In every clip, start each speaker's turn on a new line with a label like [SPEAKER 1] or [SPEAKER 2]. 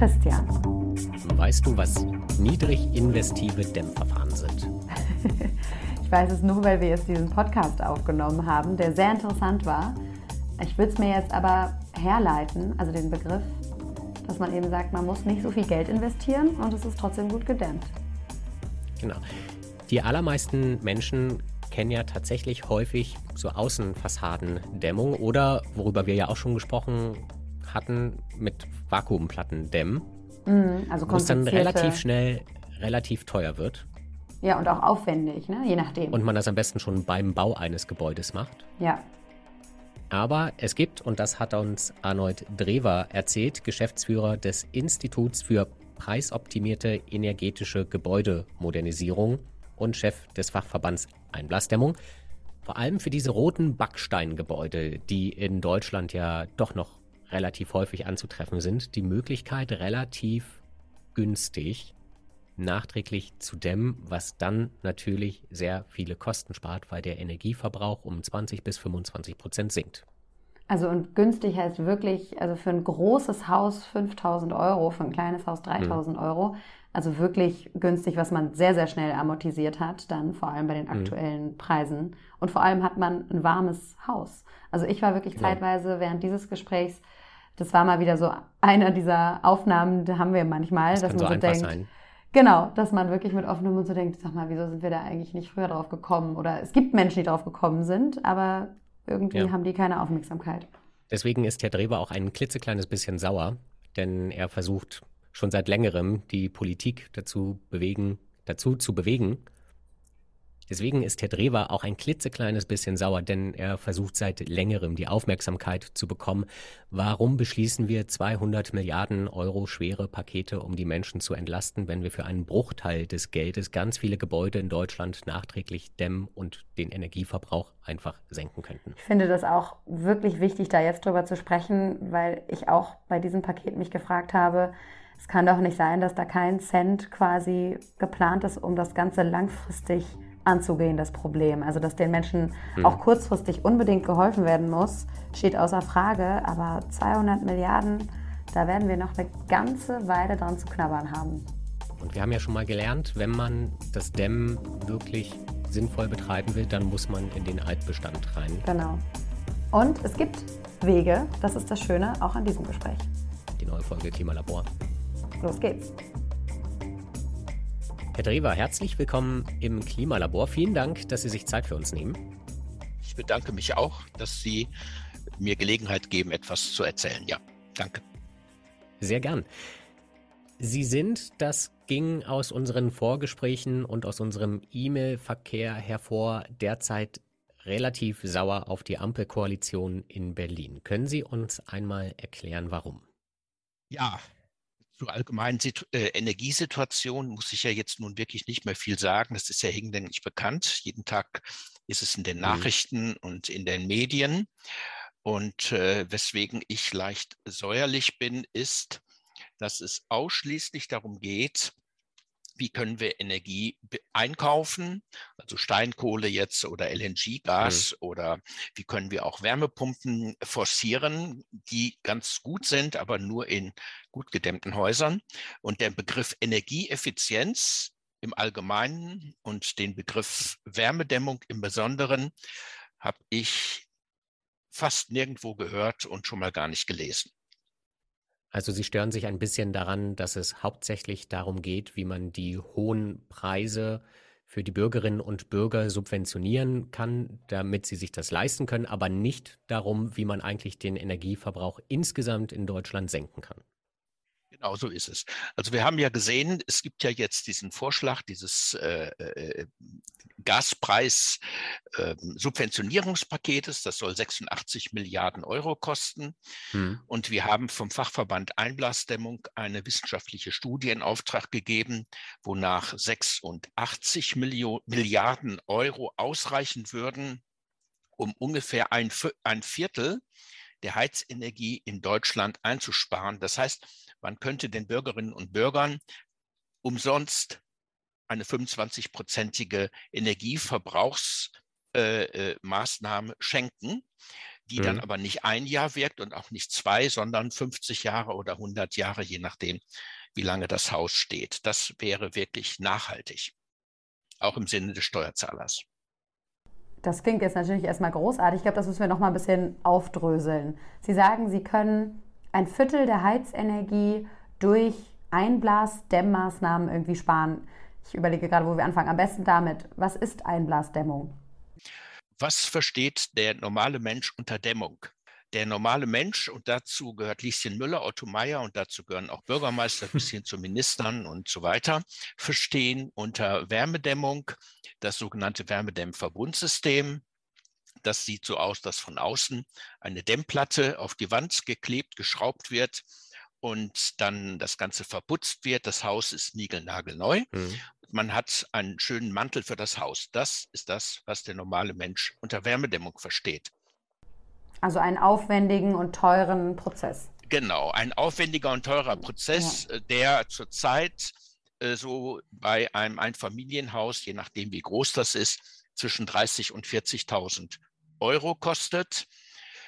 [SPEAKER 1] Christian.
[SPEAKER 2] Weißt du, was niedrig investive Dämmverfahren sind?
[SPEAKER 1] ich weiß es nur, weil wir jetzt diesen Podcast aufgenommen haben, der sehr interessant war. Ich würde es mir jetzt aber herleiten, also den Begriff, dass man eben sagt, man muss nicht so viel Geld investieren und es ist trotzdem gut gedämmt.
[SPEAKER 2] Genau. Die allermeisten Menschen kennen ja tatsächlich häufig so Außenfassadendämmung oder, worüber wir ja auch schon gesprochen hatten, mit Vakuumplatten dämmen. Mhm, also was dann relativ schnell relativ teuer wird.
[SPEAKER 1] Ja, und auch aufwendig, ne? je nachdem.
[SPEAKER 2] Und man das am besten schon beim Bau eines Gebäudes macht.
[SPEAKER 1] Ja.
[SPEAKER 2] Aber es gibt, und das hat uns Arnold Drewer erzählt, Geschäftsführer des Instituts für preisoptimierte energetische Gebäudemodernisierung und Chef des Fachverbands Einblasdämmung, vor allem für diese roten Backsteingebäude, die in Deutschland ja doch noch relativ häufig anzutreffen sind, die Möglichkeit relativ günstig nachträglich zu dämmen, was dann natürlich sehr viele Kosten spart, weil der Energieverbrauch um 20 bis 25 Prozent sinkt.
[SPEAKER 1] Also und günstig heißt wirklich, also für ein großes Haus 5000 Euro, für ein kleines Haus 3000 hm. Euro. Also wirklich günstig, was man sehr, sehr schnell amortisiert hat, dann vor allem bei den hm. aktuellen hm. Preisen. Und vor allem hat man ein warmes Haus. Also ich war wirklich genau. zeitweise während dieses Gesprächs, das war mal wieder so einer dieser Aufnahmen, da haben wir manchmal, das dass man so, so denkt, sein. Genau, dass man wirklich mit offenem Mund so denkt, sag mal, wieso sind wir da eigentlich nicht früher drauf gekommen? Oder es gibt Menschen, die drauf gekommen sind, aber irgendwie ja. haben die keine Aufmerksamkeit.
[SPEAKER 2] Deswegen ist Herr Drewer auch ein klitzekleines bisschen sauer, denn er versucht schon seit längerem die Politik dazu bewegen, dazu zu bewegen, Deswegen ist Herr Drewer auch ein klitzekleines bisschen sauer, denn er versucht seit längerem die Aufmerksamkeit zu bekommen. Warum beschließen wir 200 Milliarden Euro schwere Pakete, um die Menschen zu entlasten, wenn wir für einen Bruchteil des Geldes ganz viele Gebäude in Deutschland nachträglich dämmen und den Energieverbrauch einfach senken könnten?
[SPEAKER 1] Ich finde das auch wirklich wichtig, da jetzt drüber zu sprechen, weil ich auch bei diesem Paket mich gefragt habe, es kann doch nicht sein, dass da kein Cent quasi geplant ist, um das Ganze langfristig anzugehen, das Problem. Also, dass den Menschen mhm. auch kurzfristig unbedingt geholfen werden muss, steht außer Frage. Aber 200 Milliarden, da werden wir noch eine ganze Weile dran zu knabbern haben.
[SPEAKER 2] Und wir haben ja schon mal gelernt, wenn man das Dämmen wirklich sinnvoll betreiben will, dann muss man in den Altbestand rein.
[SPEAKER 1] Genau. Und es gibt Wege, das ist das Schöne, auch an diesem Gespräch.
[SPEAKER 2] Die neue Folge Klimalabor.
[SPEAKER 1] Los geht's.
[SPEAKER 2] Herr Drewer, herzlich willkommen im Klimalabor. Vielen Dank, dass Sie sich Zeit für uns nehmen.
[SPEAKER 3] Ich bedanke mich auch, dass Sie mir Gelegenheit geben, etwas zu erzählen. Ja, danke.
[SPEAKER 2] Sehr gern. Sie sind, das ging aus unseren Vorgesprächen und aus unserem E-Mail-Verkehr hervor, derzeit relativ sauer auf die Ampelkoalition in Berlin. Können Sie uns einmal erklären, warum?
[SPEAKER 3] Ja, zur allgemeinen Situ äh, Energiesituation muss ich ja jetzt nun wirklich nicht mehr viel sagen. Das ist ja hinlänglich bekannt. Jeden Tag ist es in den mhm. Nachrichten mhm. und in den Medien. Und äh, weswegen ich leicht säuerlich bin, ist, dass es ausschließlich darum geht, wie können wir Energie einkaufen, also Steinkohle jetzt oder LNG-Gas mhm. oder wie können wir auch Wärmepumpen forcieren, die ganz gut sind, aber nur in gut gedämmten Häusern. Und der Begriff Energieeffizienz im Allgemeinen und den Begriff Wärmedämmung im Besonderen habe ich fast nirgendwo gehört und schon mal gar nicht gelesen.
[SPEAKER 2] Also Sie stören sich ein bisschen daran, dass es hauptsächlich darum geht, wie man die hohen Preise für die Bürgerinnen und Bürger subventionieren kann, damit sie sich das leisten können, aber nicht darum, wie man eigentlich den Energieverbrauch insgesamt in Deutschland senken kann.
[SPEAKER 3] Genau so ist es. Also wir haben ja gesehen, es gibt ja jetzt diesen Vorschlag dieses äh, äh, Gaspreis-Subventionierungspaketes. Ähm, das soll 86 Milliarden Euro kosten. Hm. Und wir haben vom Fachverband Einblasdämmung eine wissenschaftliche Studie in Auftrag gegeben, wonach 86 Millio Milliarden Euro ausreichen würden, um ungefähr ein, ein Viertel der Heizenergie in Deutschland einzusparen. Das heißt, man könnte den Bürgerinnen und Bürgern umsonst eine 25-prozentige Energieverbrauchsmaßnahme äh, äh, schenken, die mhm. dann aber nicht ein Jahr wirkt und auch nicht zwei, sondern 50 Jahre oder 100 Jahre, je nachdem, wie lange das Haus steht. Das wäre wirklich nachhaltig, auch im Sinne des Steuerzahlers.
[SPEAKER 1] Das klingt jetzt natürlich erstmal großartig. Ich glaube, das müssen wir noch mal ein bisschen aufdröseln. Sie sagen, Sie können ein Viertel der Heizenergie durch Einblasdämmmaßnahmen irgendwie sparen. Ich überlege gerade, wo wir anfangen. Am besten damit. Was ist Einblasdämmung?
[SPEAKER 3] Was versteht der normale Mensch unter Dämmung? Der normale Mensch, und dazu gehört Lieschen Müller, Otto Meyer und dazu gehören auch Bürgermeister bis hin zu Ministern und so weiter, verstehen unter Wärmedämmung das sogenannte Wärmedämmverbundsystem. Das sieht so aus, dass von außen eine Dämmplatte auf die Wand geklebt, geschraubt wird und dann das Ganze verputzt wird. Das Haus ist niegelnagelneu. Mhm. Man hat einen schönen Mantel für das Haus. Das ist das, was der normale Mensch unter Wärmedämmung versteht.
[SPEAKER 1] Also einen aufwendigen und teuren Prozess.
[SPEAKER 3] Genau, ein aufwendiger und teurer Prozess, ja. Der zurzeit äh, so bei einem Einfamilienhaus, je nachdem wie groß das ist, zwischen 30 und 40.000 Euro kostet.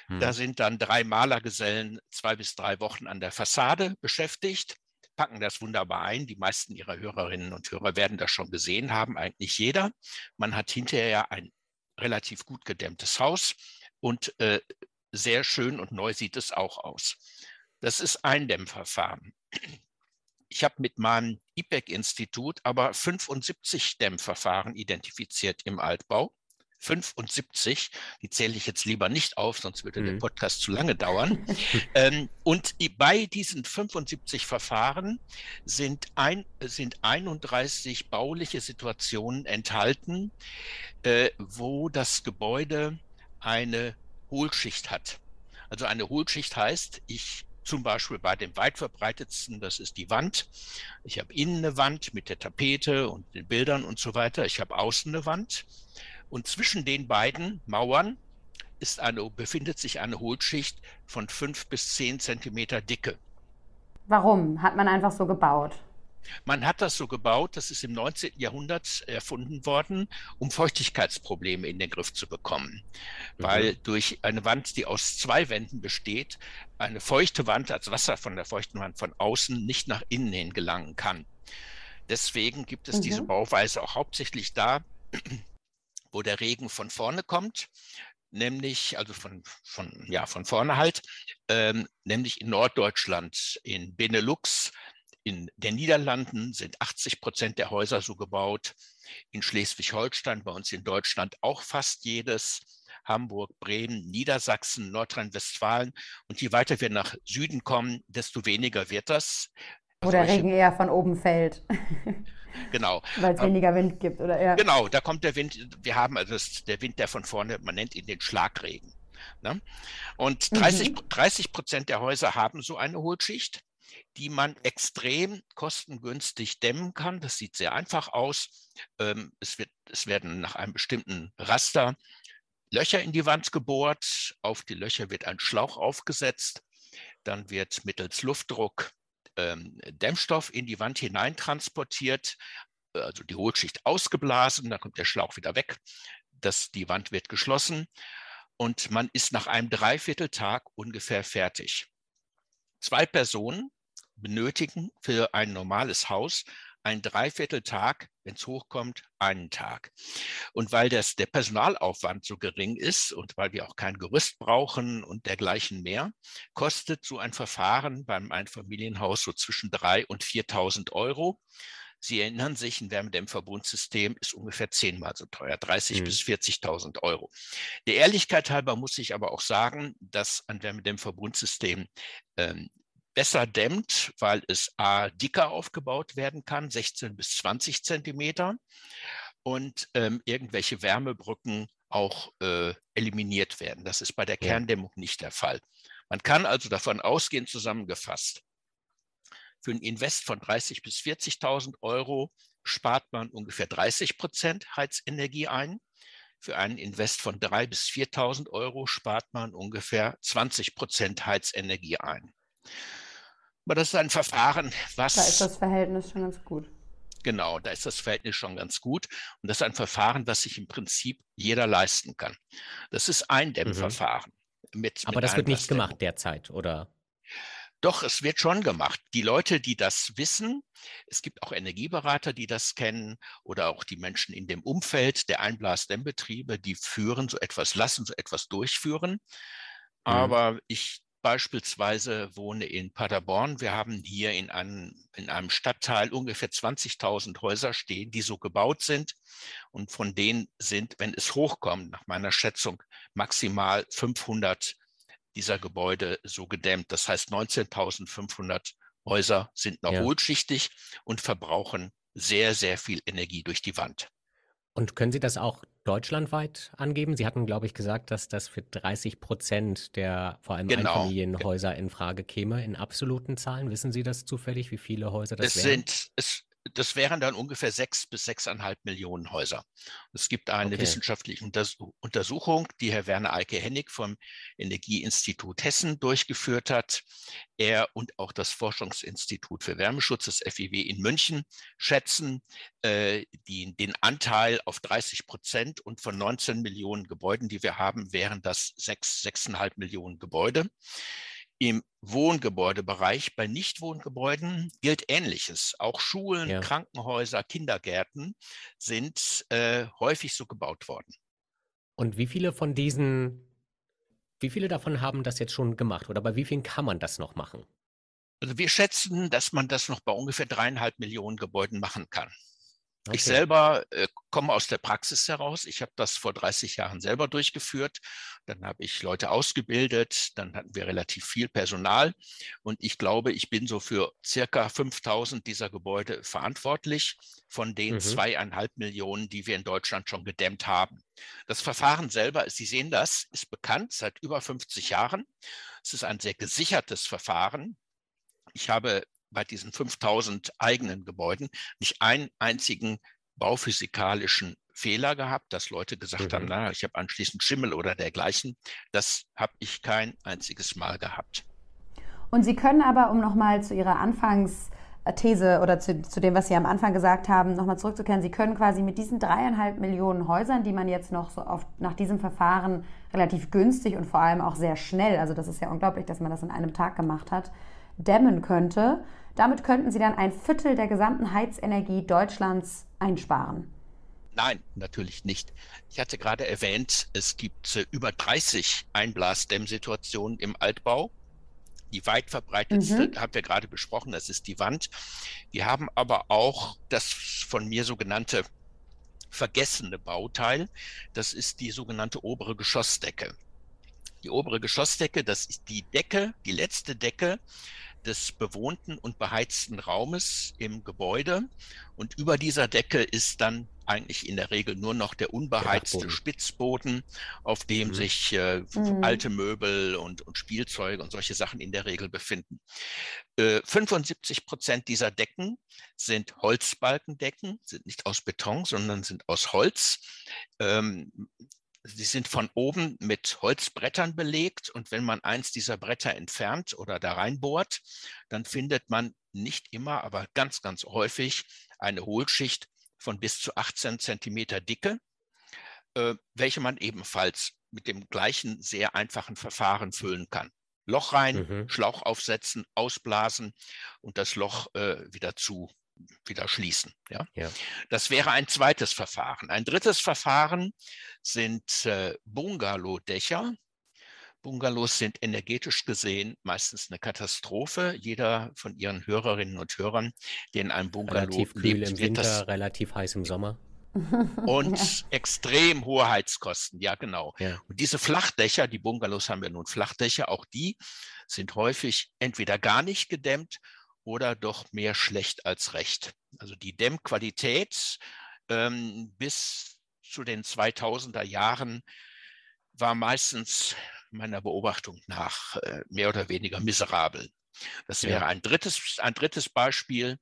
[SPEAKER 3] Da hm. sind dann drei Malergesellen zwei bis drei Wochen an der Fassade beschäftigt, packen das wunderbar ein. Die meisten ihrer Hörerinnen und Hörer werden das schon gesehen haben, eigentlich jeder. Man hat hinterher ein relativ gut gedämmtes Haus und äh, sehr schön und neu sieht es auch aus. Das ist ein Dämmverfahren. Ich habe mit meinem IPEC-Institut aber 75 Dämmverfahren identifiziert im Altbau. 75. Die zähle ich jetzt lieber nicht auf, sonst würde mhm. der Podcast zu lange dauern. ähm, und bei diesen 75 Verfahren sind, ein, sind 31 bauliche Situationen enthalten, äh, wo das Gebäude eine Hohlschicht hat. Also eine Hohlschicht heißt, ich zum Beispiel bei dem weit verbreitetsten, das ist die Wand. Ich habe innen eine Wand mit der Tapete und den Bildern und so weiter. Ich habe außen eine Wand. Und zwischen den beiden Mauern ist eine, befindet sich eine Hohlschicht von fünf bis zehn Zentimeter Dicke.
[SPEAKER 1] Warum? Hat man einfach so gebaut?
[SPEAKER 3] Man hat das so gebaut, das ist im 19. Jahrhundert erfunden worden, um Feuchtigkeitsprobleme in den Griff zu bekommen. Mhm. Weil durch eine Wand, die aus zwei Wänden besteht, eine feuchte Wand, als Wasser von der feuchten Wand von außen nicht nach innen hin gelangen kann. Deswegen gibt es mhm. diese Bauweise auch hauptsächlich da, wo der Regen von vorne kommt, nämlich, also von, von, ja, von vorne halt, ähm, nämlich in Norddeutschland, in Benelux, in den Niederlanden sind 80 Prozent der Häuser so gebaut, in Schleswig-Holstein, bei uns in Deutschland auch fast jedes, Hamburg, Bremen, Niedersachsen, Nordrhein-Westfalen. Und je weiter wir nach Süden kommen, desto weniger wird das.
[SPEAKER 1] Wo der Regen eher von oben fällt.
[SPEAKER 3] Genau.
[SPEAKER 1] Weil es ähm, weniger Wind gibt, oder? Ja.
[SPEAKER 3] Genau, da kommt der Wind. Wir haben also das, der Wind, der von vorne, man nennt ihn den Schlagregen. Ne? Und 30, mhm. 30 Prozent der Häuser haben so eine Hohlschicht, die man extrem kostengünstig dämmen kann. Das sieht sehr einfach aus. Ähm, es, wird, es werden nach einem bestimmten Raster Löcher in die Wand gebohrt. Auf die Löcher wird ein Schlauch aufgesetzt. Dann wird mittels Luftdruck ähm, Dämmstoff in die Wand hinein transportiert, also die Hohlschicht ausgeblasen, dann kommt der Schlauch wieder weg, das, die Wand wird geschlossen und man ist nach einem Dreivierteltag ungefähr fertig. Zwei Personen benötigen für ein normales Haus ein Dreivierteltag, wenn es hochkommt, einen Tag. Und weil das, der Personalaufwand so gering ist und weil wir auch kein Gerüst brauchen und dergleichen mehr, kostet so ein Verfahren beim Einfamilienhaus so zwischen 3.000 und 4.000 Euro. Sie erinnern sich, ein Wärmedämmverbundsystem ist ungefähr zehnmal so teuer, 30.000 mhm. bis 40.000 Euro. Der Ehrlichkeit halber muss ich aber auch sagen, dass ein Wärmedämmverbundsystem ähm, besser dämmt, weil es A, dicker aufgebaut werden kann, 16 bis 20 Zentimeter, und ähm, irgendwelche Wärmebrücken auch äh, eliminiert werden. Das ist bei der Kerndämmung nicht der Fall. Man kann also davon ausgehen, zusammengefasst, für ein Invest von 30.000 bis 40.000 Euro spart man ungefähr 30 Prozent Heizenergie ein. Für einen Invest von 3.000 bis 4.000 Euro spart man ungefähr 20 Prozent Heizenergie ein. Aber das ist ein Verfahren, was.
[SPEAKER 1] Da ist das Verhältnis schon ganz gut.
[SPEAKER 3] Genau, da ist das Verhältnis schon ganz gut. Und das ist ein Verfahren, was sich im Prinzip jeder leisten kann. Das ist ein mhm. Dämmverfahren. Mhm. mit.
[SPEAKER 2] Aber
[SPEAKER 3] mit
[SPEAKER 2] das wird nicht gemacht derzeit, oder?
[SPEAKER 3] Doch, es wird schon gemacht. Die Leute, die das wissen, es gibt auch Energieberater, die das kennen oder auch die Menschen in dem Umfeld der Einblasdämmbetriebe, die führen so etwas, lassen so etwas durchführen. Aber ich beispielsweise wohne in Paderborn. Wir haben hier in einem, in einem Stadtteil ungefähr 20.000 Häuser stehen, die so gebaut sind. Und von denen sind, wenn es hochkommt, nach meiner Schätzung maximal 500 dieser Gebäude so gedämmt. Das heißt, 19.500 Häuser sind noch
[SPEAKER 2] Ja.
[SPEAKER 3] hohlschichtig und verbrauchen sehr, sehr viel Energie durch die Wand.
[SPEAKER 2] Und können Sie das auch deutschlandweit angeben? Sie hatten, glaube ich, gesagt, dass das für 30 Prozent der vor allem
[SPEAKER 3] Genau.
[SPEAKER 2] Einfamilienhäuser in Frage käme, in absoluten Zahlen. Wissen Sie das zufällig, wie viele Häuser das
[SPEAKER 3] Es
[SPEAKER 2] wären?
[SPEAKER 3] sind, es, das wären dann ungefähr sechs bis sechseinhalb Millionen Häuser. Es gibt eine
[SPEAKER 2] Okay.
[SPEAKER 3] wissenschaftliche Unters Untersuchung, die Herr Werner Eike Hennig vom Energieinstitut Hessen durchgeführt hat. Er und auch das Forschungsinstitut für Wärmeschutz, das FIW in München, schätzen äh, die, den Anteil auf 30 Prozent und von 19 Millionen Gebäuden, die wir haben, wären das sechs, sechseinhalb Millionen Gebäude. Im Wohngebäudebereich, bei Nichtwohngebäuden gilt Ähnliches. Auch Schulen,
[SPEAKER 2] Ja.
[SPEAKER 3] Krankenhäuser, Kindergärten sind äh, häufig so gebaut worden.
[SPEAKER 2] Und wie viele von diesen, wie viele davon haben das jetzt schon gemacht? Oder bei wie vielen kann man das noch machen?
[SPEAKER 3] Also wir schätzen, dass man das noch bei ungefähr dreieinhalb Millionen Gebäuden machen kann. Ich
[SPEAKER 2] Okay.
[SPEAKER 3] selber äh, komme aus der Praxis heraus. Ich habe das vor 30 Jahren selber durchgeführt. Dann habe ich Leute ausgebildet. Dann hatten wir relativ viel Personal. Und ich glaube, ich bin so für circa 5000 dieser Gebäude verantwortlich von den
[SPEAKER 2] Mhm.
[SPEAKER 3] zweieinhalb Millionen, die wir in Deutschland schon gedämmt haben. Das Verfahren selber, Sie sehen das, ist bekannt seit über 50 Jahren. Es ist ein sehr gesichertes Verfahren. Ich habe bei diesen 5000 eigenen Gebäuden nicht einen einzigen bauphysikalischen Fehler gehabt, dass Leute gesagt haben,
[SPEAKER 2] Mhm.
[SPEAKER 3] na, ich habe anschließend Schimmel oder dergleichen. Das habe ich kein einziges Mal gehabt.
[SPEAKER 1] Und Sie können aber, um nochmal zu Ihrer Anfangsthese oder zu, zu dem, was Sie am Anfang gesagt haben, nochmal zurückzukehren, Sie können quasi mit diesen dreieinhalb Millionen Häusern, die man jetzt noch so auf, nach diesem Verfahren relativ günstig und vor allem auch sehr schnell, also das ist ja unglaublich, dass man das in einem Tag gemacht hat, dämmen könnte. Damit könnten Sie dann ein Viertel der gesamten Heizenergie Deutschlands einsparen.
[SPEAKER 3] Nein, natürlich nicht. Ich hatte gerade erwähnt, es gibt äh, über 30 Einblasdämmsituationen im Altbau. Die weit verbreitetste,
[SPEAKER 1] Mhm.
[SPEAKER 3] haben wir gerade besprochen, das ist die Wand. Wir haben aber auch das von mir sogenannte vergessene Bauteil. Das ist die sogenannte obere Geschossdecke. Die obere Geschossdecke, das ist die Decke, die letzte Decke des bewohnten und beheizten Raumes im Gebäude. Und über dieser Decke ist dann eigentlich in der Regel nur noch der unbeheizte
[SPEAKER 2] Dachboden.
[SPEAKER 3] Spitzboden, auf dem
[SPEAKER 2] Mhm.
[SPEAKER 3] sich äh,
[SPEAKER 1] Mhm.
[SPEAKER 3] alte Möbel und, und Spielzeuge und solche Sachen in der Regel befinden. Äh, 75 Prozent dieser Decken sind Holzbalkendecken, sind nicht aus Beton, sondern sind aus Holz. Ähm, Sie sind von oben mit Holzbrettern belegt und wenn man eins dieser Bretter entfernt oder da reinbohrt, dann findet man nicht immer, aber ganz, ganz häufig eine Hohlschicht von bis zu 18 Zentimeter Dicke, äh, welche man ebenfalls mit dem gleichen sehr einfachen Verfahren füllen kann. Loch rein,
[SPEAKER 2] Mhm.
[SPEAKER 3] Schlauch aufsetzen, ausblasen und das Loch äh, wieder zu, wieder schließen. Ja?
[SPEAKER 2] Ja.
[SPEAKER 3] Das wäre ein zweites Verfahren. Ein drittes Verfahren sind äh, Bungalow-Dächer. Bungalows sind energetisch gesehen meistens eine Katastrophe. Jeder von Ihren Hörerinnen und Hörern, der in einem Bungalow
[SPEAKER 2] Relativ kühl
[SPEAKER 3] lebt,
[SPEAKER 2] im
[SPEAKER 3] wird das
[SPEAKER 2] Winter, relativ heiß im Sommer.
[SPEAKER 3] und extrem hohe Heizkosten. Ja, genau.
[SPEAKER 2] Ja.
[SPEAKER 3] Und diese Flachdächer, die Bungalows haben ja nun Flachdächer, auch die sind häufig entweder gar nicht gedämmt oder doch mehr schlecht als recht. Also die Dämmqualität ähm, bis zu den 2000er Jahren war meistens meiner Beobachtung nach äh, mehr oder weniger miserabel. Das
[SPEAKER 2] Ja.
[SPEAKER 3] wäre ein drittes, ein drittes Beispiel.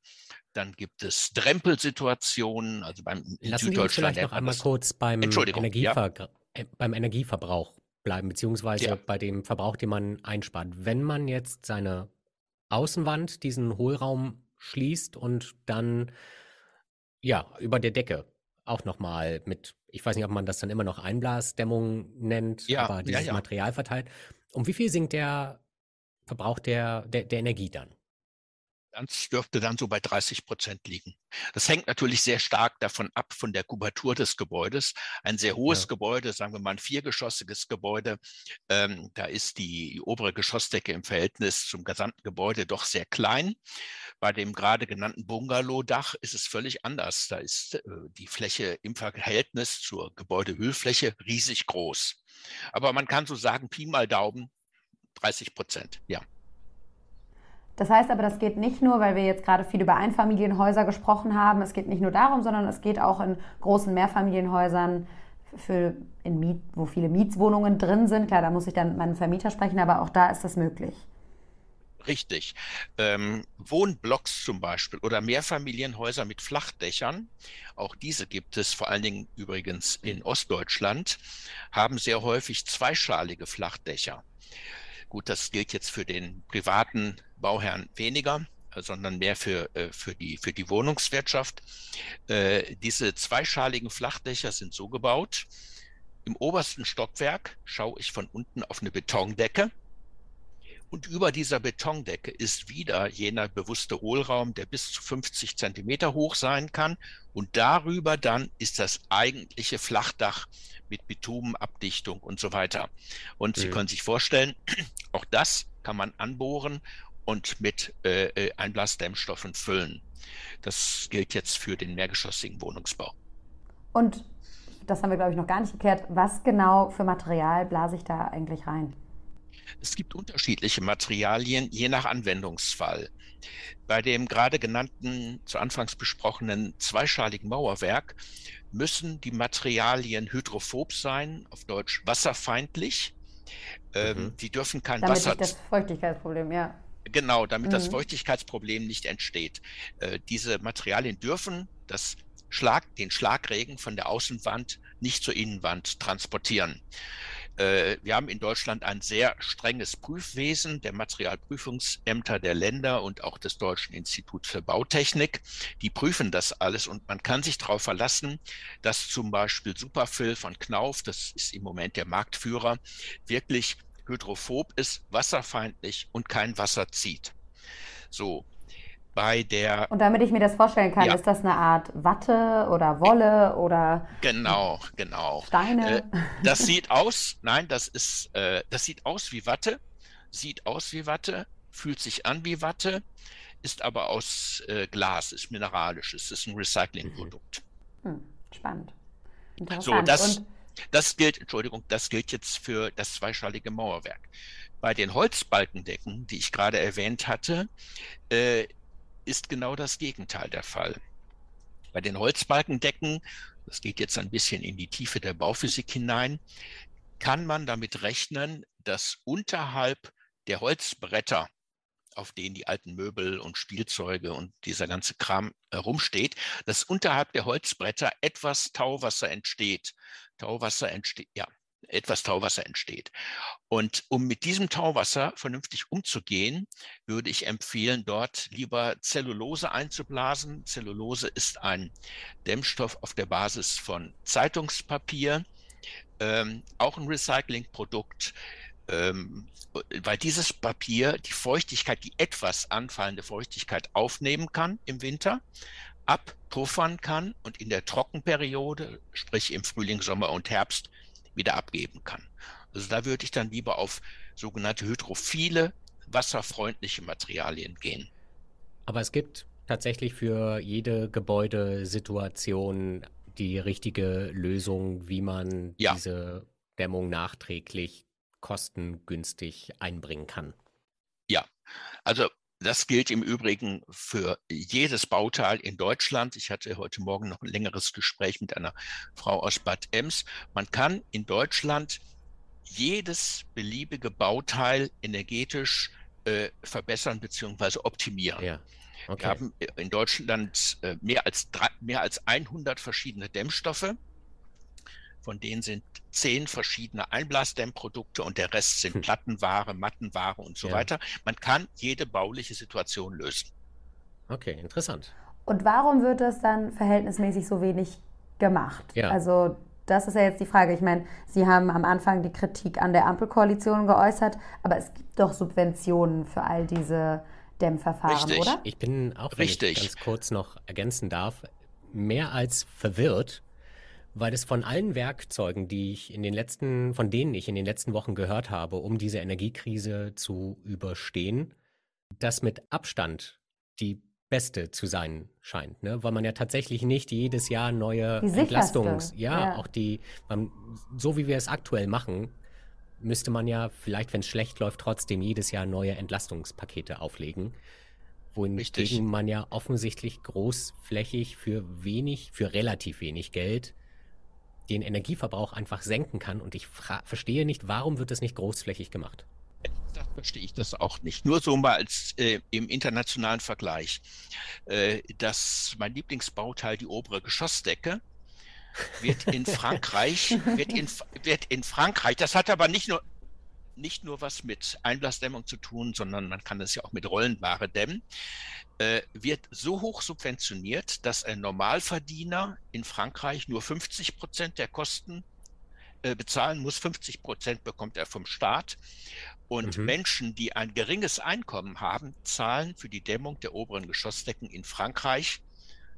[SPEAKER 3] Dann gibt es Drempelsituationen, also beim in
[SPEAKER 2] Lassen uns
[SPEAKER 3] Süddeutschland
[SPEAKER 2] vielleicht noch einmal kurz beim,
[SPEAKER 3] Entschuldigung, ja.
[SPEAKER 2] Energiever äh, beim Energieverbrauch bleiben, beziehungsweise
[SPEAKER 3] Ja.
[SPEAKER 2] bei dem Verbrauch, den man einspart. Wenn man jetzt seine Außenwand, diesen Hohlraum schließt und dann ja über der Decke auch nochmal mit, ich weiß nicht, ob man das dann immer noch Einblasdämmung nennt,
[SPEAKER 3] Ja,
[SPEAKER 2] aber
[SPEAKER 3] ja,
[SPEAKER 2] dieses
[SPEAKER 3] ja.
[SPEAKER 2] Material verteilt. Um wie viel sinkt der Verbrauch der, der, der Energie dann?
[SPEAKER 3] Das dürfte dann so bei 30 Prozent liegen. Das hängt natürlich sehr stark davon ab, von der Kubatur des Gebäudes. Ein sehr hohes ja. Gebäude, sagen wir mal ein viergeschossiges Gebäude, ähm, da ist die, die, obere Geschossdecke im Verhältnis zum gesamten Gebäude doch sehr klein. Bei dem gerade genannten Bungalow-Dach ist es völlig anders. Da ist äh, die Fläche im Verhältnis zur Gebäudehüllfläche riesig groß. Aber man kann so sagen, Pi mal Daumen, 30 Prozent, ja.
[SPEAKER 1] Das heißt aber, das geht nicht nur, weil wir jetzt gerade viel über Einfamilienhäuser gesprochen haben. Es geht nicht nur darum, sondern es geht auch in großen Mehrfamilienhäusern, für in Miet, wo viele Mietswohnungen drin sind. Klar, da muss ich dann mit meinem Vermieter sprechen, aber auch da ist das möglich.
[SPEAKER 3] Richtig. Ähm, Wohnblocks zum Beispiel oder Mehrfamilienhäuser mit Flachdächern, auch diese gibt es vor allen Dingen übrigens in Ostdeutschland, haben sehr häufig zweischalige Flachdächer. Gut, das gilt jetzt für den privaten Bauherrn weniger, sondern mehr für, äh, für, die, für die Wohnungswirtschaft. Äh, diese zweischaligen Flachdächer sind so gebaut. Im obersten Stockwerk schaue ich von unten auf eine Betondecke. Und über dieser Betondecke ist wieder jener bewusste Hohlraum, der bis zu 50 Zentimeter hoch sein kann. Und darüber dann ist das eigentliche Flachdach mit Bitumenabdichtung und so weiter. Und mhm. Sie können sich vorstellen, auch das kann man anbohren und mit äh, äh, Einblasdämmstoffen füllen. Das gilt jetzt für den mehrgeschossigen Wohnungsbau.
[SPEAKER 1] Und das haben wir, glaube ich, noch gar nicht geklärt. Was genau für Material blase ich da eigentlich rein?
[SPEAKER 3] Es gibt unterschiedliche Materialien je nach Anwendungsfall. Bei dem gerade genannten, zu Anfangs besprochenen zweischaligen Mauerwerk müssen die Materialien hydrophob sein, auf Deutsch wasserfeindlich. Ähm, mhm. Die dürfen kein
[SPEAKER 1] Damit
[SPEAKER 3] Wasser.
[SPEAKER 1] das Feuchtigkeitsproblem, ja.
[SPEAKER 3] Genau, damit mhm. das Feuchtigkeitsproblem nicht entsteht. Äh, diese Materialien dürfen das Schlag, den Schlagregen von der Außenwand nicht zur Innenwand transportieren. Äh, wir haben in Deutschland ein sehr strenges Prüfwesen der Materialprüfungsämter der Länder und auch des Deutschen Instituts für Bautechnik. Die prüfen das alles und man kann sich darauf verlassen, dass zum Beispiel Superfill von Knauf, das ist im Moment der Marktführer, wirklich hydrophob ist, wasserfeindlich und kein Wasser zieht. So, bei der.
[SPEAKER 1] Und damit ich mir das vorstellen kann, ja. ist das eine Art Watte oder Wolle oder.
[SPEAKER 3] Genau, genau.
[SPEAKER 1] Steine. Äh,
[SPEAKER 3] das sieht aus, nein, das ist, äh, das sieht aus wie Watte, sieht aus wie Watte, fühlt sich an wie Watte, ist aber aus äh, Glas, ist mineralisch, es ist ein Recyclingprodukt.
[SPEAKER 1] Hm, spannend.
[SPEAKER 3] So, das, Und das gilt, Entschuldigung, das gilt jetzt für das zweischalige Mauerwerk. Bei den Holzbalkendecken, die ich gerade erwähnt hatte, äh, ist genau das Gegenteil der Fall. Bei den Holzbalkendecken, das geht jetzt ein bisschen in die Tiefe der Bauphysik hinein, kann man damit rechnen, dass unterhalb der Holzbretter, auf denen die alten Möbel und Spielzeuge und dieser ganze Kram herumsteht, dass unterhalb der Holzbretter etwas Tauwasser entsteht. Tauwasser entsteht, ja, etwas Tauwasser entsteht. Und um mit diesem Tauwasser vernünftig umzugehen, würde ich empfehlen, dort lieber Zellulose einzublasen. Zellulose ist ein Dämmstoff auf der Basis von Zeitungspapier, ähm, auch ein Recyclingprodukt. Ähm, weil dieses Papier die Feuchtigkeit, die etwas anfallende Feuchtigkeit aufnehmen kann im Winter, abpuffern kann und in der Trockenperiode, sprich im Frühling, Sommer und Herbst, wieder abgeben kann. Also da würde ich dann lieber auf sogenannte hydrophile, wasserfreundliche Materialien gehen.
[SPEAKER 2] Aber es gibt tatsächlich für jede Gebäudesituation die richtige Lösung, wie man ja. diese Dämmung nachträglich kostengünstig einbringen kann.
[SPEAKER 3] Ja, also das gilt im Übrigen für jedes Bauteil in Deutschland. Ich hatte heute Morgen noch ein längeres Gespräch mit einer Frau aus Bad Ems. Man kann in Deutschland jedes beliebige Bauteil energetisch äh, verbessern bzw. optimieren. Ja. Okay. Wir haben in Deutschland äh, mehr, als drei, mehr als 100 verschiedene Dämmstoffe. Von denen sind zehn verschiedene Einblasdämmprodukte und der Rest sind hm. Plattenware, Mattenware und so ja. weiter. Man kann jede bauliche Situation lösen.
[SPEAKER 2] Okay, interessant.
[SPEAKER 1] Und warum wird das dann verhältnismäßig so wenig gemacht? Ja. Also das ist ja jetzt die Frage. Ich meine, Sie haben am Anfang die Kritik an der Ampelkoalition geäußert, aber es gibt doch Subventionen für all diese Dämmverfahren,
[SPEAKER 3] Richtig.
[SPEAKER 1] oder?
[SPEAKER 2] Ich bin auch, wenn
[SPEAKER 3] Richtig.
[SPEAKER 2] ich ganz kurz noch ergänzen darf, mehr als verwirrt, weil es von allen Werkzeugen, die ich in den letzten, von denen ich in den letzten Wochen gehört habe, um diese Energiekrise zu überstehen, das mit Abstand die beste zu sein scheint, ne? weil man ja tatsächlich nicht jedes Jahr neue Entlastungs, ja,
[SPEAKER 1] ja.
[SPEAKER 2] auch die, man, so wie wir es aktuell machen, müsste man ja vielleicht, wenn es schlecht läuft, trotzdem jedes Jahr neue Entlastungspakete auflegen. Wohingegen
[SPEAKER 3] Richtig.
[SPEAKER 2] man ja offensichtlich großflächig für wenig, für relativ wenig Geld den Energieverbrauch einfach senken kann. Und ich verstehe nicht, warum wird das nicht großflächig gemacht?
[SPEAKER 3] Da verstehe ich das auch nicht. Nur so mal als äh, im internationalen Vergleich. Äh, das mein Lieblingsbauteil, die obere Geschossdecke, wird in Frankreich, wird in, wird in Frankreich, das hat aber nicht nur nicht nur was mit Einblasdämmung zu tun, sondern man kann es ja auch mit Rollenware dämmen, äh, wird so hoch subventioniert, dass ein Normalverdiener in Frankreich nur 50 Prozent der Kosten äh, bezahlen muss. 50 Prozent bekommt er vom Staat. Und
[SPEAKER 2] Mhm.
[SPEAKER 3] Menschen, die ein geringes Einkommen haben, zahlen für die Dämmung der oberen Geschossdecken in Frankreich,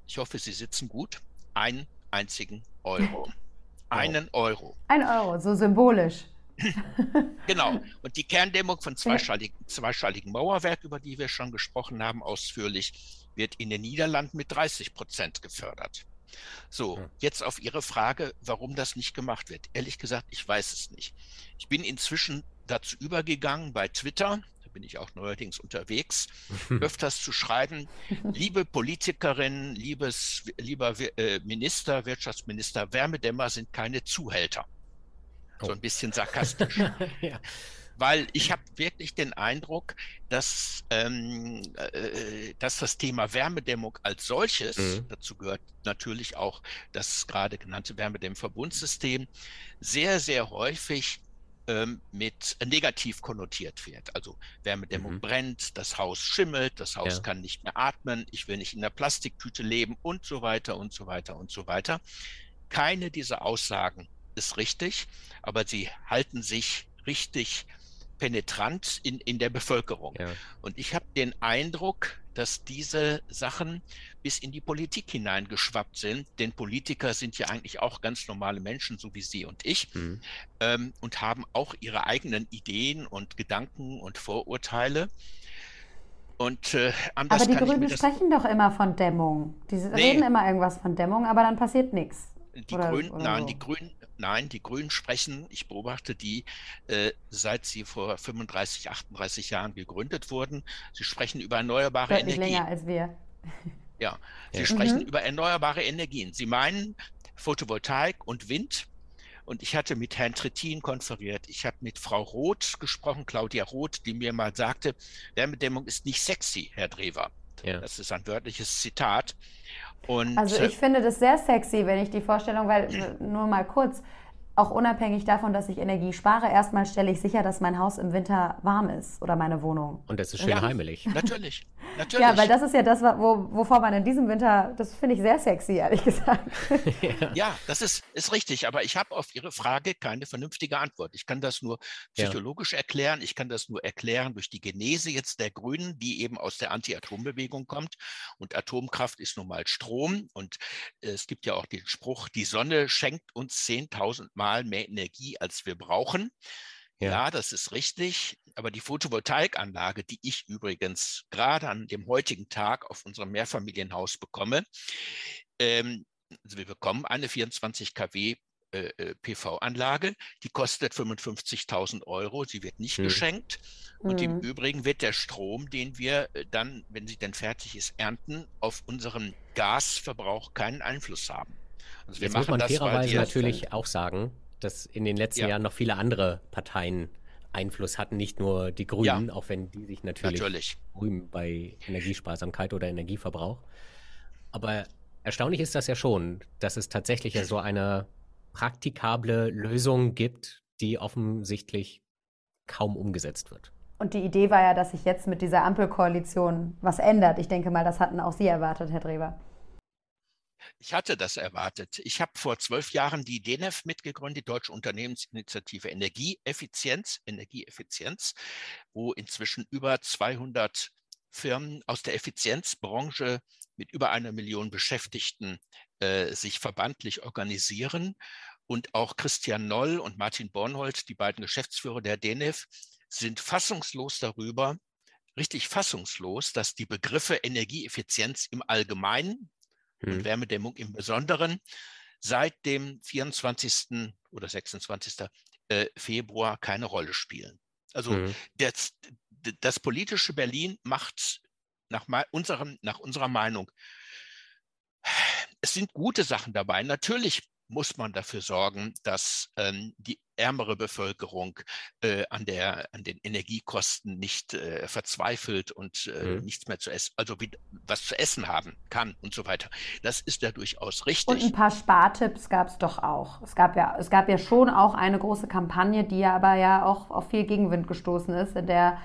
[SPEAKER 3] ich hoffe, Sie sitzen gut, einen einzigen Euro. Einen Euro.
[SPEAKER 1] Ein Euro, so symbolisch.
[SPEAKER 3] Genau. Und die Kerndämmung von zweischaligen, zweischaligen Mauerwerk, über die wir schon gesprochen haben, ausführlich, wird in den Niederlanden mit 30 Prozent gefördert. So, jetzt auf Ihre Frage, warum das nicht gemacht wird. Ehrlich gesagt, ich weiß es nicht. Ich bin inzwischen dazu übergegangen, bei Twitter, da bin ich auch neuerdings unterwegs, öfters zu schreiben, liebe Politikerinnen, liebes, lieber äh, Minister, Wirtschaftsminister, Wärmedämmer sind keine Zuhälter. So
[SPEAKER 2] Oh.
[SPEAKER 3] ein bisschen sarkastisch
[SPEAKER 2] ja.
[SPEAKER 3] weil ich habe wirklich den Eindruck, dass, ähm, äh, dass das Thema Wärmedämmung als solches,
[SPEAKER 2] Mhm.
[SPEAKER 3] dazu gehört natürlich auch das gerade genannte Wärmedämmverbundsystem, sehr, sehr häufig ähm, mit negativ konnotiert wird. Also Wärmedämmung
[SPEAKER 2] Mhm.
[SPEAKER 3] brennt, das Haus schimmelt, das Haus
[SPEAKER 2] Ja.
[SPEAKER 3] kann nicht mehr atmen, ich will nicht in der Plastiktüte leben und so weiter und so weiter und so weiter. Keine dieser Aussagen ist richtig, aber sie halten sich richtig penetrant in, in der Bevölkerung.
[SPEAKER 2] ja.
[SPEAKER 3] Und ich habe den Eindruck, dass diese Sachen bis in die Politik hineingeschwappt sind, denn Politiker sind ja eigentlich auch ganz normale Menschen, so wie Sie und ich,
[SPEAKER 2] Mhm.
[SPEAKER 3] ähm, und haben auch ihre eigenen Ideen und Gedanken und Vorurteile. Und äh,
[SPEAKER 1] Aber die Grünen
[SPEAKER 3] das
[SPEAKER 1] sprechen doch immer von Dämmung. Die reden immer irgendwas von Dämmung, aber dann passiert nichts.
[SPEAKER 3] Die Grünen, nein,
[SPEAKER 1] so.
[SPEAKER 3] die Grünen, nein, die Grünen sprechen, ich beobachte die, äh, seit sie vor 35, 38 Jahren gegründet wurden. Sie sprechen über erneuerbare
[SPEAKER 1] Deutlich
[SPEAKER 3] Energien.
[SPEAKER 1] länger als wir.
[SPEAKER 3] Ja, Sie
[SPEAKER 2] Ja.
[SPEAKER 3] sprechen
[SPEAKER 1] Mhm.
[SPEAKER 3] über erneuerbare Energien. Sie meinen Photovoltaik und Wind. Und ich hatte mit Herrn Trittin konferiert. Ich habe mit Frau Roth gesprochen, Claudia Roth, die mir mal sagte, Wärmedämmung ist nicht sexy, Herr Drewer.
[SPEAKER 2] Ja.
[SPEAKER 3] Das ist ein wörtliches Zitat. Und
[SPEAKER 1] Also
[SPEAKER 3] äh,
[SPEAKER 1] ich finde das sehr sexy, wenn ich die Vorstellung, weil äh, nur mal kurz, auch unabhängig davon, dass ich Energie spare, erstmal stelle ich sicher, dass mein Haus im Winter warm ist oder meine Wohnung.
[SPEAKER 2] Und das ist schön
[SPEAKER 3] Ja.
[SPEAKER 2] heimelig.
[SPEAKER 3] natürlich, natürlich.
[SPEAKER 1] Ja, weil das ist ja das, wo, wovor man in diesem Winter, das finde ich sehr sexy, ehrlich gesagt.
[SPEAKER 3] Ja, das ist, ist richtig, aber ich habe auf Ihre Frage keine vernünftige Antwort. Ich kann das nur
[SPEAKER 2] Ja.
[SPEAKER 3] psychologisch erklären, ich kann das nur erklären durch die Genese jetzt der Grünen, die eben aus der Anti-Atom-Bewegung kommt. Und Atomkraft ist nun mal Strom. Und äh, es gibt ja auch den Spruch, die Sonne schenkt uns 10.000 Mal mehr Energie, als wir brauchen.
[SPEAKER 2] Ja.
[SPEAKER 3] Ja. das ist richtig. Aber die Photovoltaikanlage, die ich übrigens gerade an dem heutigen Tag auf unserem Mehrfamilienhaus bekomme, ähm, also wir bekommen eine 24 kW äh, äh, PV-Anlage, die kostet 55.000 Euro, sie wird nicht
[SPEAKER 2] Hm.
[SPEAKER 3] geschenkt. Und im
[SPEAKER 1] Mhm.
[SPEAKER 3] Übrigen wird der Strom, den wir äh, dann, wenn sie denn fertig ist, ernten, auf unseren Gasverbrauch keinen Einfluss haben. Also wir
[SPEAKER 2] Jetzt muss
[SPEAKER 3] machen
[SPEAKER 2] man
[SPEAKER 3] das,
[SPEAKER 2] fairerweise natürlich auch sagen, dass in den letzten
[SPEAKER 3] Ja.
[SPEAKER 2] Jahren noch viele andere Parteien Einfluss hatten, nicht nur die Grünen, auch wenn die sich natürlich,
[SPEAKER 3] natürlich.
[SPEAKER 2] rühmen bei Energiesparsamkeit oder Energieverbrauch. Aber erstaunlich ist das ja schon, dass es tatsächlich ja so eine praktikable Lösung gibt, die offensichtlich kaum umgesetzt wird.
[SPEAKER 1] Und die Idee war ja, dass sich jetzt mit dieser Ampelkoalition was ändert. Ich denke mal, das hatten auch Sie erwartet, Herr Drewer.
[SPEAKER 3] Ich hatte das erwartet. Ich habe vor zwölf Jahren die DENEF mitgegründet, die Deutsche Unternehmensinitiative Energieeffizienz, Energieeffizienz, wo inzwischen über 200 Firmen aus der Effizienzbranche mit über einer Million Beschäftigten äh, sich verbandlich organisieren. Und auch Christian Noll und Martin Bornhold, die beiden Geschäftsführer der DENEF, sind fassungslos darüber, richtig fassungslos, dass die Begriffe Energieeffizienz im Allgemeinen hm. und Wärmedämmung im Besonderen seit dem 24. oder 26. Äh, Februar keine Rolle spielen. Also hm. das, das politische Berlin macht nach, unserem, nach unserer Meinung, es sind gute Sachen dabei. Natürlich muss man dafür sorgen, dass ähm, die ärmere Bevölkerung äh, an, der, an den Energiekosten nicht äh, verzweifelt und äh, mhm. nichts mehr zu essen, also wie, was zu essen haben kann und so weiter. Das ist ja durchaus richtig.
[SPEAKER 1] Und ein paar Spartipps gab es doch auch. Es gab ja, es gab ja schon auch eine große Kampagne, die ja aber ja auch auf viel Gegenwind gestoßen ist, in der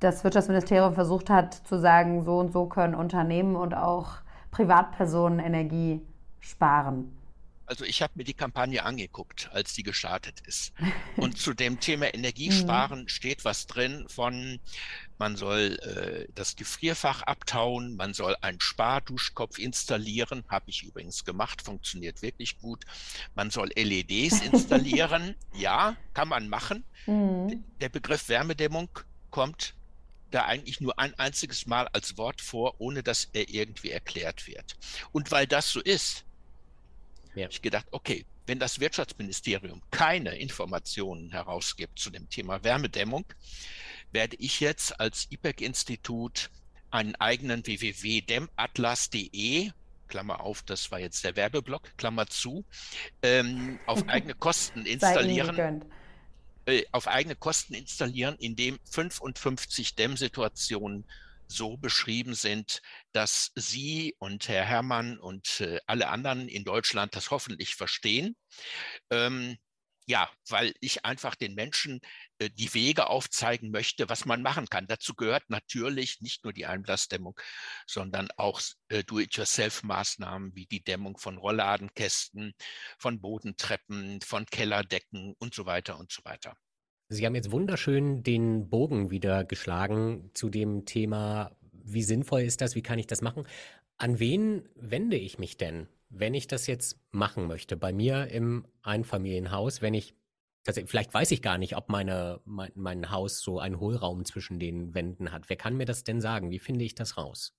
[SPEAKER 1] das Wirtschaftsministerium versucht hat zu sagen, so und so können Unternehmen und auch Privatpersonen Energie sparen.
[SPEAKER 3] Also ich habe mir die Kampagne angeguckt, als die gestartet ist. Und zu dem Thema Energiesparen mhm. steht was drin von, man soll äh, das Gefrierfach abtauen, man soll einen Sparduschkopf installieren, habe ich übrigens gemacht, funktioniert wirklich gut. Man soll LEDs installieren, ja, kann man machen. Mhm. Der Begriff Wärmedämmung kommt da eigentlich nur ein einziges Mal als Wort vor, ohne dass er irgendwie erklärt wird. Und weil das so ist, ja. ich gedacht, okay, wenn das Wirtschaftsministerium keine Informationen herausgibt zu dem Thema Wärmedämmung, werde ich jetzt als IPEC-Institut einen eigenen www.dämmatlas.de Klammer auf, das war jetzt der Werbeblock, Klammer zu, ähm, auf eigene Kosten installieren. Äh, auf eigene Kosten installieren, in dem 55 Dämmsituationen so beschrieben sind, dass Sie und Herr Herrmann und äh, alle anderen in Deutschland das hoffentlich verstehen. Ähm, ja, weil ich einfach den Menschen äh, die Wege aufzeigen möchte, was man machen kann. Dazu gehört natürlich nicht nur die Einblassdämmung, sondern auch äh, Do-it-yourself-Maßnahmen wie die Dämmung von Rollladenkästen, von Bodentreppen, von Kellerdecken und so weiter und so weiter.
[SPEAKER 2] Sie haben jetzt wunderschön den Bogen wieder geschlagen zu dem Thema, wie sinnvoll ist das, wie kann ich das machen? An wen wende ich mich denn, wenn ich das jetzt machen möchte? Bei mir im Einfamilienhaus, wenn ich Vielleicht weiß ich gar nicht, ob meine, mein, mein Haus so einen Hohlraum zwischen den Wänden hat. Wer kann mir das denn sagen? Wie finde ich das raus?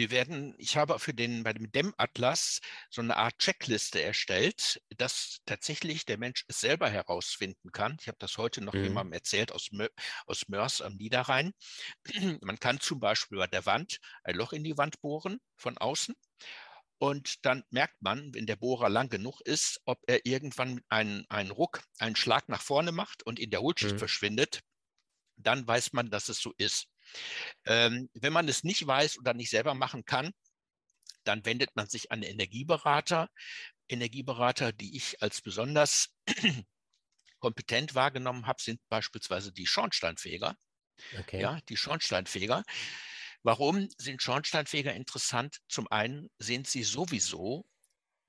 [SPEAKER 3] Wir werden, ich habe für den, bei dem DEM-Atlas so eine Art Checkliste erstellt, dass tatsächlich der Mensch es selber herausfinden kann. Ich habe das heute noch mhm. jemandem erzählt aus, aus Mörs am Niederrhein. Man kann zum Beispiel bei der Wand ein Loch in die Wand bohren von außen. Und dann merkt man, wenn der Bohrer lang genug ist, ob er irgendwann einen, einen Ruck, einen Schlag nach vorne macht und in der Hohlschicht mhm. verschwindet. Dann weiß man, dass es so ist. Ähm, wenn man es nicht weiß oder nicht selber machen kann, dann wendet man sich an Energieberater. Energieberater, die ich als besonders kompetent wahrgenommen habe, sind beispielsweise die Schornsteinfeger. Okay. Ja, die Schornsteinfeger. Warum sind Schornsteinfeger interessant? Zum einen sind sie sowieso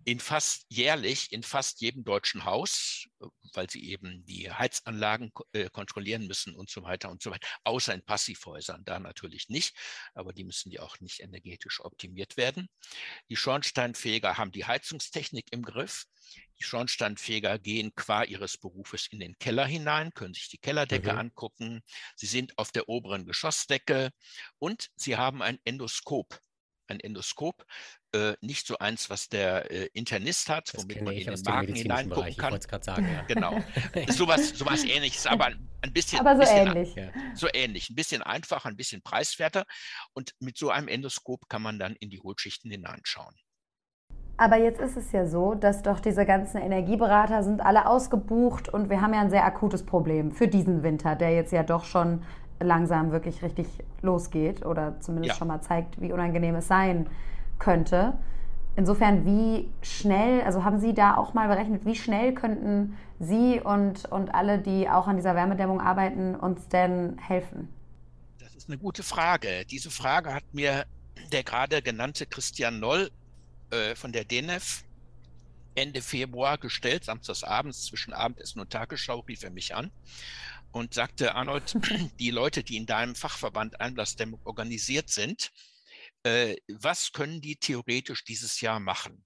[SPEAKER 3] in fast jährlich in fast jedem deutschen Haus, weil sie eben die Heizanlagen äh, kontrollieren müssen und so weiter und so weiter, außer in Passivhäusern, da natürlich nicht, aber die müssen ja auch nicht energetisch optimiert werden. Die Schornsteinfeger haben die Heizungstechnik im Griff. Die Schornsteinfeger gehen qua ihres Berufes in den Keller hinein, können sich die Kellerdecke mhm. angucken. Sie sind auf der oberen Geschossdecke und sie haben ein Endoskop ein Endoskop, äh, nicht so eins, was der äh, Internist hat, das womit man in den Magen hineingucken kann. Ich gerade sagen, ja. Genau. sowas, sowas ähnliches, aber ein bisschen.
[SPEAKER 1] Aber so
[SPEAKER 3] bisschen,
[SPEAKER 1] ähnlich.
[SPEAKER 3] So ähnlich. Ein bisschen einfacher, ein bisschen preiswerter. Und mit so einem Endoskop kann man dann in die Hohlschichten hineinschauen.
[SPEAKER 1] Aber jetzt ist es ja so, dass doch diese ganzen Energieberater sind alle ausgebucht und wir haben ja ein sehr akutes Problem für diesen Winter, der jetzt ja doch schon langsam wirklich richtig losgeht oder zumindest ja. schon mal zeigt, wie unangenehm es sein könnte. Insofern, wie schnell, also haben Sie da auch mal berechnet, wie schnell könnten Sie und, und alle, die auch an dieser Wärmedämmung arbeiten, uns denn helfen?
[SPEAKER 3] Das ist eine gute Frage. Diese Frage hat mir der gerade genannte Christian Noll äh, von der DNF Ende Februar gestellt, samstagsabends zwischen Abendessen und Tagesschau rief er mich an und sagte, Arnold, die Leute, die in deinem Fachverband Einlassdämmung organisiert sind, äh, was können die theoretisch dieses Jahr machen?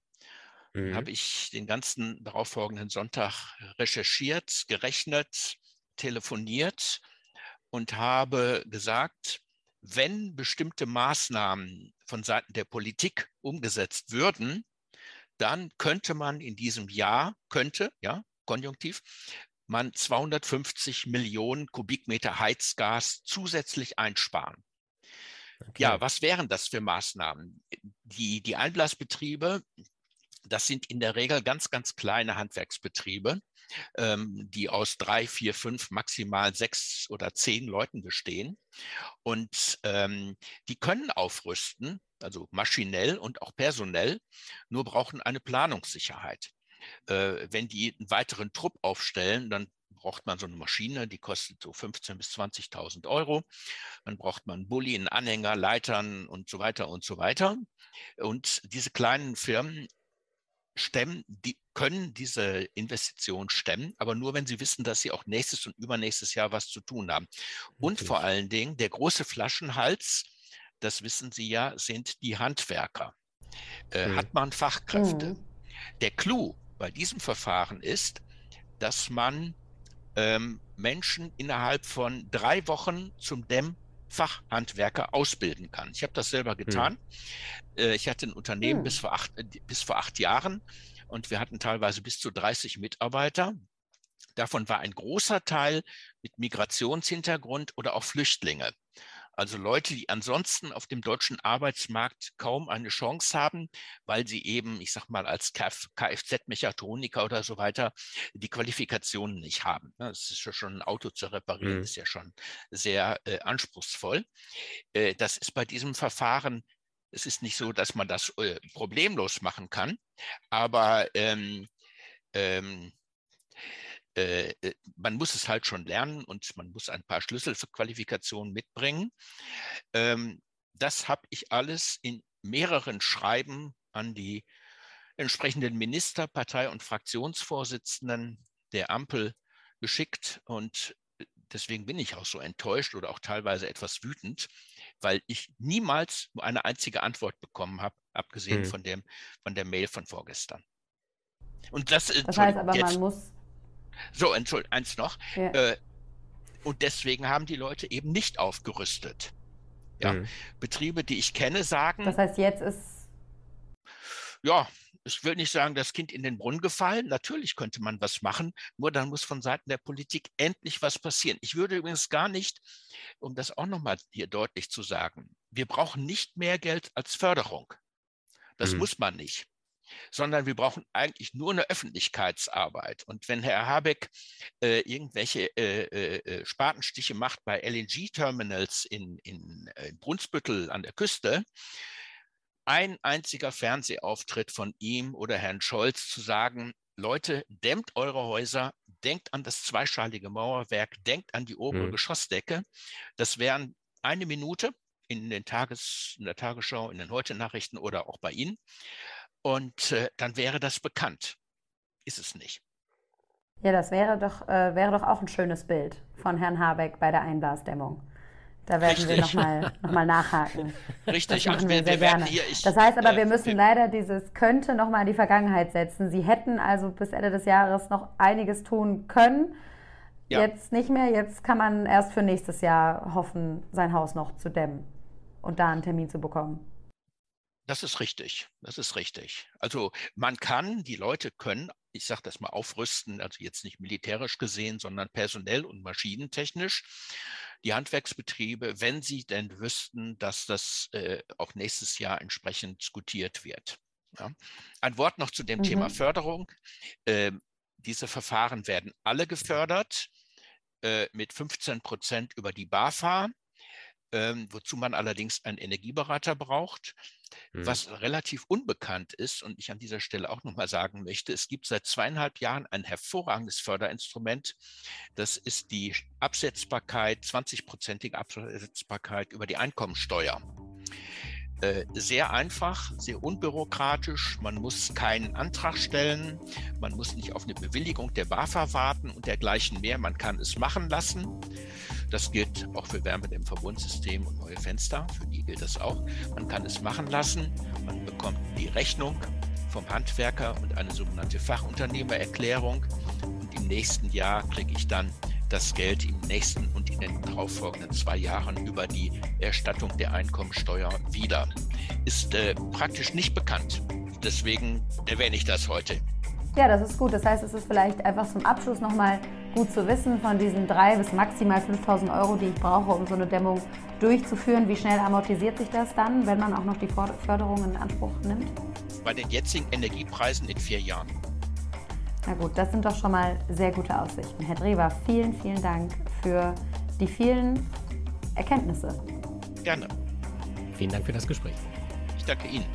[SPEAKER 3] Mhm. Habe ich den ganzen darauffolgenden Sonntag recherchiert, gerechnet, telefoniert und habe gesagt, wenn bestimmte Maßnahmen von Seiten der Politik umgesetzt würden, dann könnte man in diesem Jahr, könnte, ja, konjunktiv, man 250 Millionen Kubikmeter Heizgas zusätzlich einsparen. Okay. Ja, was wären das für Maßnahmen? Die, die Einblasbetriebe, das sind in der Regel ganz, ganz kleine Handwerksbetriebe, ähm, die aus drei, vier, fünf, maximal sechs oder zehn Leuten bestehen. Und ähm, die können aufrüsten, also maschinell und auch personell, nur brauchen eine Planungssicherheit. Äh, wenn die einen weiteren Trupp aufstellen, dann braucht man so eine Maschine, die kostet so 15.000 bis 20.000 Euro. Dann braucht man Bulli, einen Anhänger, Leitern und so weiter und so weiter. Und diese kleinen Firmen stemmen, die können diese Investition stemmen, aber nur, wenn sie wissen, dass sie auch nächstes und übernächstes Jahr was zu tun haben. Und Natürlich. vor allen Dingen der große Flaschenhals, das wissen Sie ja, sind die Handwerker. Äh, mhm. Hat man Fachkräfte. Mhm. Der Clou bei diesem Verfahren ist, dass man ähm, Menschen innerhalb von drei Wochen zum Dämmfachhandwerker ausbilden kann. Ich habe das selber hm. getan. Hm. Äh, ich hatte ein Unternehmen hm. bis, vor acht, äh, bis vor acht Jahren und wir hatten teilweise bis zu 30 Mitarbeiter. Davon war ein großer Teil mit Migrationshintergrund oder auch Flüchtlinge. Also Leute, die ansonsten auf dem deutschen Arbeitsmarkt kaum eine Chance haben, weil sie eben, ich sag mal, als Kfz-Mechatroniker oder so weiter die Qualifikationen nicht haben. Das ist ja schon ein Auto zu reparieren, mhm. ist ja schon sehr äh, anspruchsvoll. Äh, das ist bei diesem Verfahren es ist nicht so, dass man das äh, problemlos machen kann, aber ähm, ähm, äh, äh, man muss es halt schon lernen und man muss ein paar Schlüsselqualifikationen mitbringen. Ähm, das habe ich alles in mehreren Schreiben an die entsprechenden Minister, Partei- und Fraktionsvorsitzenden der Ampel geschickt und äh, deswegen bin ich auch so enttäuscht oder auch teilweise etwas wütend, weil ich niemals nur eine einzige Antwort bekommen habe, abgesehen hm. von, dem, von der Mail von vorgestern.
[SPEAKER 1] Und das, das heißt aber, jetzt, man muss
[SPEAKER 3] so, Entschuldigung, eins noch. Ja. Äh, und deswegen haben die Leute eben nicht aufgerüstet. Ja, mhm. Betriebe, die ich kenne, sagen.
[SPEAKER 1] Das heißt, jetzt ist.
[SPEAKER 3] Ja, ich will nicht sagen, das Kind in den Brunnen gefallen. Natürlich könnte man was machen, nur dann muss von Seiten der Politik endlich was passieren. Ich würde übrigens gar nicht, um das auch nochmal hier deutlich zu sagen, wir brauchen nicht mehr Geld als Förderung. Das mhm. muss man nicht sondern wir brauchen eigentlich nur eine Öffentlichkeitsarbeit. Und wenn Herr Habeck äh, irgendwelche äh, äh, äh Spatenstiche macht bei LNG-Terminals in, in, äh, in Brunsbüttel an der Küste, ein einziger Fernsehauftritt von ihm oder Herrn Scholz zu sagen, Leute, dämmt eure Häuser, denkt an das zweischalige Mauerwerk, denkt an die obere mhm. Geschossdecke. Das wären eine Minute in, den Tages, in der Tagesschau, in den Heute-Nachrichten oder auch bei Ihnen. Und äh, dann wäre das bekannt. Ist es nicht.
[SPEAKER 1] Ja, das wäre doch, äh, wäre doch auch ein schönes Bild von Herrn Habeck bei der Einblasdämmung. Da werden Richtig. wir nochmal noch mal nachhaken.
[SPEAKER 3] Richtig,
[SPEAKER 1] das machen wir, sehr wir gerne. Hier, ich, das heißt aber, äh, wir müssen wir, leider dieses könnte nochmal in die Vergangenheit setzen. Sie hätten also bis Ende des Jahres noch einiges tun können. Ja. Jetzt nicht mehr. Jetzt kann man erst für nächstes Jahr hoffen, sein Haus noch zu dämmen und da einen Termin zu bekommen.
[SPEAKER 3] Das ist richtig. Das ist richtig. Also man kann, die Leute können, ich sage das mal, aufrüsten, also jetzt nicht militärisch gesehen, sondern personell und maschinentechnisch. Die Handwerksbetriebe, wenn sie denn wüssten, dass das äh, auch nächstes Jahr entsprechend diskutiert wird. Ja. Ein Wort noch zu dem mhm. Thema Förderung. Äh, diese Verfahren werden alle gefördert äh, mit 15 Prozent über die BAFA ähm, wozu man allerdings einen Energieberater braucht. Mhm. Was relativ unbekannt ist und ich an dieser Stelle auch nochmal sagen möchte, es gibt seit zweieinhalb Jahren ein hervorragendes Förderinstrument. Das ist die Absetzbarkeit, 20-prozentige Absetzbarkeit über die Einkommensteuer. Äh, sehr einfach, sehr unbürokratisch. Man muss keinen Antrag stellen, man muss nicht auf eine Bewilligung der BAFA warten und dergleichen mehr. Man kann es machen lassen. Das gilt auch für Wärmedämmverbundsystem und neue Fenster. Für die gilt das auch. Man kann es machen lassen. Man bekommt die Rechnung vom Handwerker und eine sogenannte Fachunternehmererklärung. Und im nächsten Jahr kriege ich dann das Geld im nächsten und in den darauffolgenden zwei Jahren über die Erstattung der Einkommensteuer wieder. Ist äh, praktisch nicht bekannt. Deswegen erwähne ich das heute.
[SPEAKER 1] Ja, das ist gut. Das heißt, es ist vielleicht einfach zum Abschluss nochmal gut zu wissen, von diesen drei bis maximal 5000 Euro, die ich brauche, um so eine Dämmung durchzuführen. Wie schnell amortisiert sich das dann, wenn man auch noch die Förderung in Anspruch nimmt?
[SPEAKER 3] Bei den jetzigen Energiepreisen in vier Jahren.
[SPEAKER 1] Na gut, das sind doch schon mal sehr gute Aussichten. Herr Drewer, vielen, vielen Dank für die vielen Erkenntnisse.
[SPEAKER 3] Gerne.
[SPEAKER 2] Vielen Dank für das Gespräch.
[SPEAKER 3] Ich danke Ihnen.